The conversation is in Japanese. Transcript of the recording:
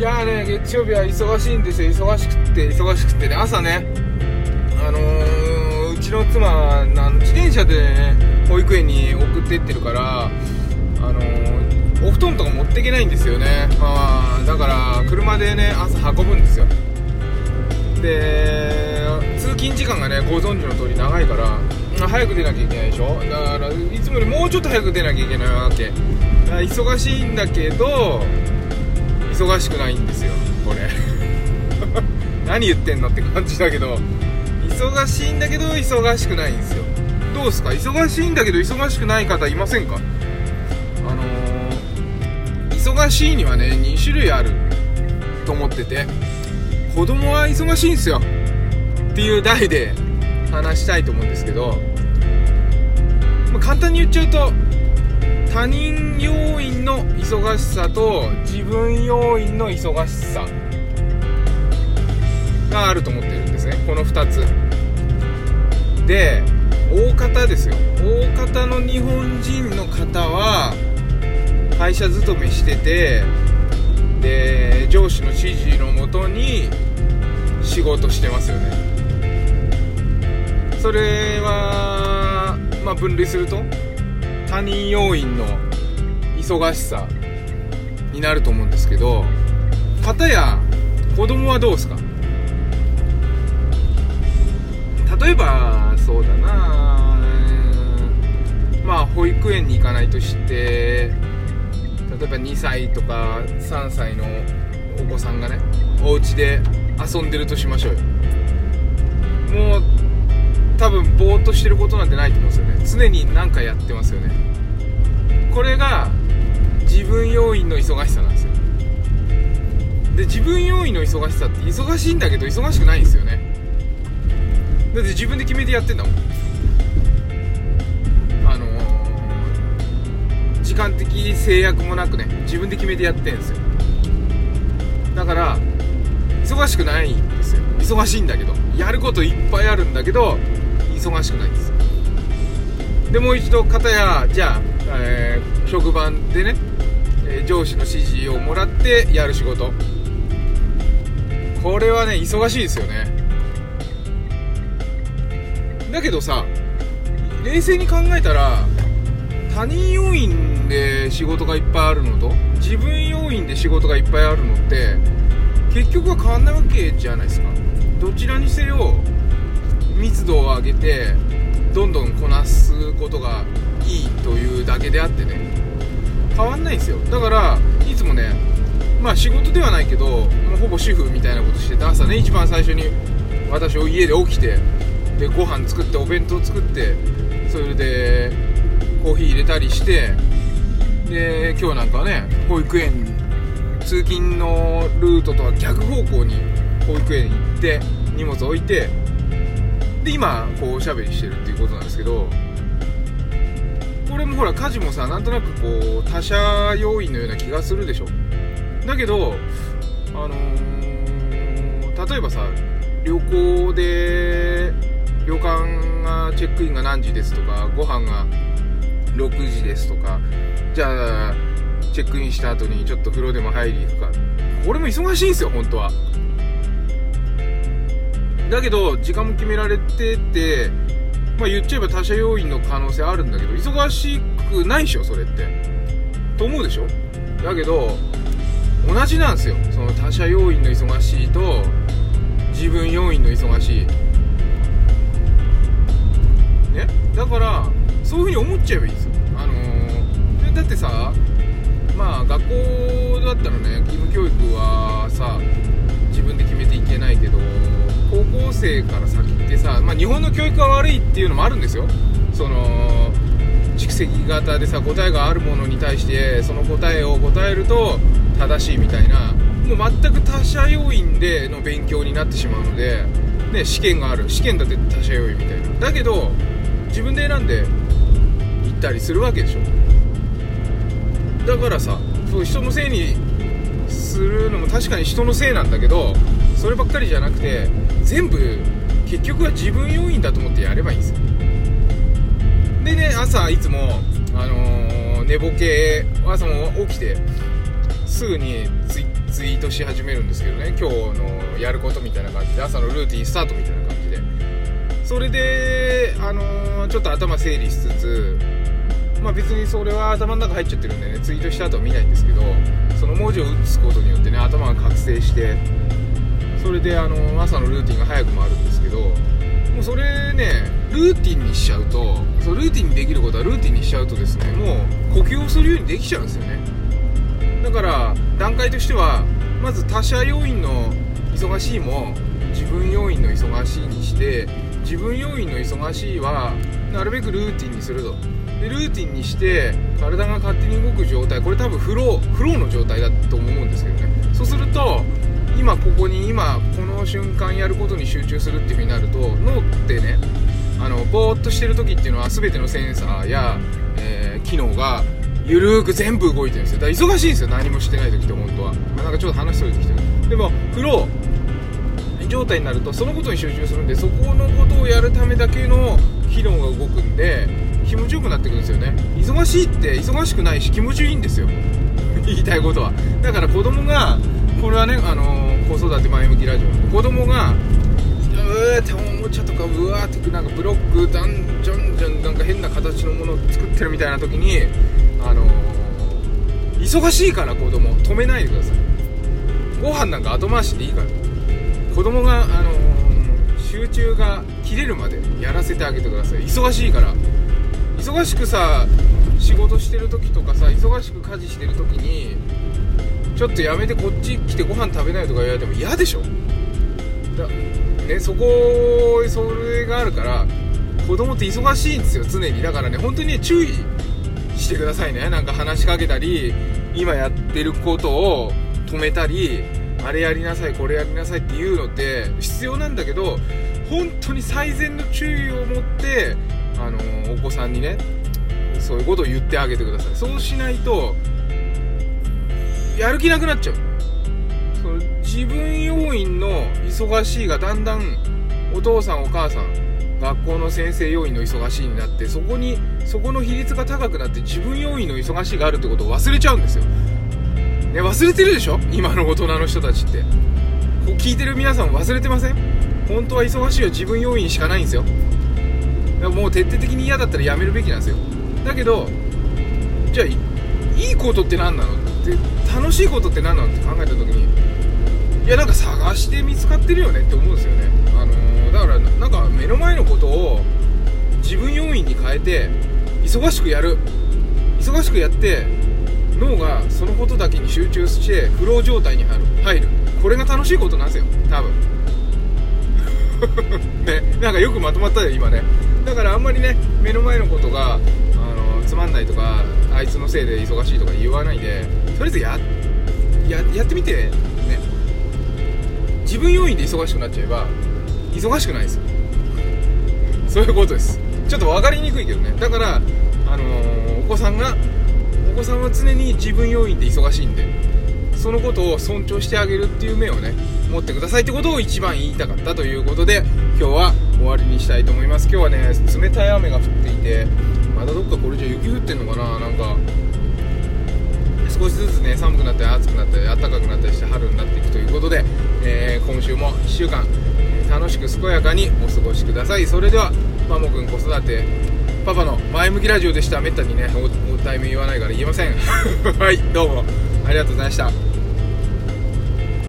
いやね月曜日は忙しいんですよ。忙しくって忙しくってね。朝ねあのー、うちの妻自転車で、ね、保育園に送ってってるからあのー、お布団とか持っていけないんですよね。まあだから車でね朝運ぶんですよ。で通勤時間がねご存知の通り長いから早く出なきゃいけないでしょ。だからいつもよりもうちょっと早く出なきゃいけないわけ。忙しいんだけど忙しくないんですよこれ。何言ってんのって感じだけど忙しいんだけど忙しくないんですよ。どうすか？忙しいんだけど忙しくない方いませんか？あのー、忙しいにはね2種類あると思ってて子供は忙しいんですよ。っていう題で話したいと思うんですけど、まあ、簡単に言っちゃうと他人要因の忙しさと自分要因の忙しさがあると思ってるんですね。この2つ。で大方ですよ。大方の日本人の方は会社勤めしててで上司の指示のもとに仕事してますよね。それはまあ分類すると他人要因の忙しさになると思うんですけど片や子供はどうですか？例えばそうだなまあ保育園に行かないとして例えば2歳とか3歳のお子さんがねお家で遊んでるとしましょうよ。もう多分ぼーっとしてることなんてないと思うんですよね。常に何かやってますよね。これが自分要因の忙しさなんですよ。で自分要因の忙しさって忙しいんだけど忙しくないんですよね。だって自分で決めてやってんだもん。あのー、時間的制約もなくね自分で決めてやってんですよ。だから忙しくないんですよ。忙しいんだけどやることいっぱいあるんだけど忙しくないんですでもう一度片やじゃあ、えー、職場でね、えー、上司の指示をもらってやる仕事。これはね忙しいですよね。だけどさ冷静に考えたら他人要因で仕事がいっぱいあるのと自分要因で仕事がいっぱいあるのって結局は変わんないわけじゃないですか。どちらにせよ密度を上げてどんどんこなすことがいいというだけであってね。変わんないんですよ。だからいつもねまあ仕事ではないけどもうほぼ主婦みたいなことしてて朝ね一番最初に私を家で起きてでご飯作ってお弁当作ってそれでコーヒー入れたりしてで今日なんかね保育園通勤のルートとは逆方向に保育園行って荷物置いてで今こうおしゃべりしてるっていうことなんですけどこれもほら家事もさなんとなくこう他者要因のような気がするでしょ。だけどあのー、例えばさ旅行で旅館がチェックインが何時ですとかご飯が6時ですとかじゃあチェックインした後にちょっと風呂でも入り行くか。これも忙しいんですよ本当は。だけど時間も決められててまあ言っちゃえば他社要因の可能性あるんだけど忙しくないでしょそれって。と思うでしょ？だけど同じなんですよ。その他社要因の忙しいと自分要因の忙しい。ね？だからそういうふうに思っちゃえばいいんですよ。あのー、だってさまあ学校だったらね義務教育はさ自分で決めていけないけど高校生から先ってさ、まあ、日本の教育が悪いっていうのもあるんですよ。その蓄積型でさ答えがあるものに対してその答えを答えると正しいみたいなもう全く他者要因での勉強になってしまうので、ね、試験がある。試験だって他者要因みたいな。だけど自分で選んで行ったりするわけでしょ。だからさそう人のせいにするのも確かに人のせいなんだけどそればっかりじゃなくて全部結局は自分要因だと思ってやればいいんですよ。でね朝いつも、あのー、寝ぼけ朝も起きてすぐにツイツイートし始めるんですけどね今日のやることみたいな感じで朝のルーティンスタートみたいな感じで。それで、あのー、ちょっと頭整理しつつまあ別にそれは頭の中入っちゃってるんでねツイートした後は見ないんですけどその文字を打つことによってね頭が覚醒してそれであの朝のルーティンが早く回るんですけどもうそれねルーティンにしちゃうとそうルーティンにできることはルーティンにしちゃうとですねもう呼吸をするようにできちゃうんですよね。だから段階としてはまず他者要因の忙しいも自分要因の忙しいにして自分要因の忙しいはなるべくルーティンにすると。でルーティンにして体が勝手に動く状態これ多分フローフローの状態だと思うんですけどね。そうすると今ここに今この瞬間やることに集中するっていう風になると脳ってねあのぼーっとしてる時っていうのは全てのセンサーや、えー、機能がゆるーく全部動いてるんですよ。だから忙しいんですよ。何もしてない時って本当は、まあ、なんかちょっと話それてきてる。でもフロー状態になるとそのことに集中するんでそこのことをやるためだけの機能が動くんで気持ちよくなってくるんですよね。忙しいって忙しくないし気持ちいいんですよ。言いたいことは。だから子供がこれはねあのー、子育て前向きラジオ。子供がうーっておもちゃとかうわーってなんかブロックダンジョンジョンなんか変な形のものを作ってるみたいな時にあのー、忙しいから子供止めないでください。ご飯なんか後回しでいいから。子供があのー、集中が切れるまでやらせてあげてください。忙しいから。忙しくさ仕事してる時とかさ忙しく家事してる時にちょっとやめてこっち来てご飯食べないとか言われても嫌でしょ。だねそこそれがあるから子供って忙しいんですよ常に。だからね本当にね注意してくださいね。なんか話しかけたり今やってることを止めたりあれやりなさいこれやりなさいっていうのって必要なんだけど本当に最善の注意を持ってあのお子さんにねそういうことを言ってあげてください。そうしないとやる気なくなっちゃう。その自分要因の忙しいがだんだんお父さんお母さん学校の先生要因の忙しいになってそこにそこの比率が高くなって自分要因の忙しいがあるってことを忘れちゃうんですよ、ね、忘れてるでしょ？今の大人の人たちって。こう聞いてる皆さん忘れてません？本当は忙しいは自分要因しかないんですよ。もう徹底的に嫌だったらやめるべきなんですよ。だけどじゃあいいことって何なの？って楽しいことって何なのって考えた時にいやなんか探して見つかってるよねって思うんですよね。あのー、だからなんか目の前のことを自分要因に変えて忙しくやる。忙しくやって脳がそのことだけに集中してフロー状態に入る。入る。これが楽しいことなんですよ。多分。ね。なんかよくまとまったよ今ね。だからあんまりね目の前のことがあいつのせいで忙しいとか言わないでとりあえずややってみてね。自分要因で忙しくなっちゃえば忙しくないですよ。そういうことです。ちょっと分かりにくいけどね。だからあのー、お子さんがお子さんは常に自分要因で忙しいんでそのことを尊重してあげるっていう目をね持ってくださいってことを一番言いたかったということで今日は終わりにしたいと思います。今日はね冷たい雨が降っていてまだどっかこれじゃ雪降ってんのかななんか少しずつね寒くなったり暑くなったり暖かくなったりして春になっていくということで、えー、今週も1週間楽しく健やかにお過ごしください。それではマモくん子育てパパの前向きラジオでした。めったにねお題名言わないから言えません。はいどうもありがとうございました。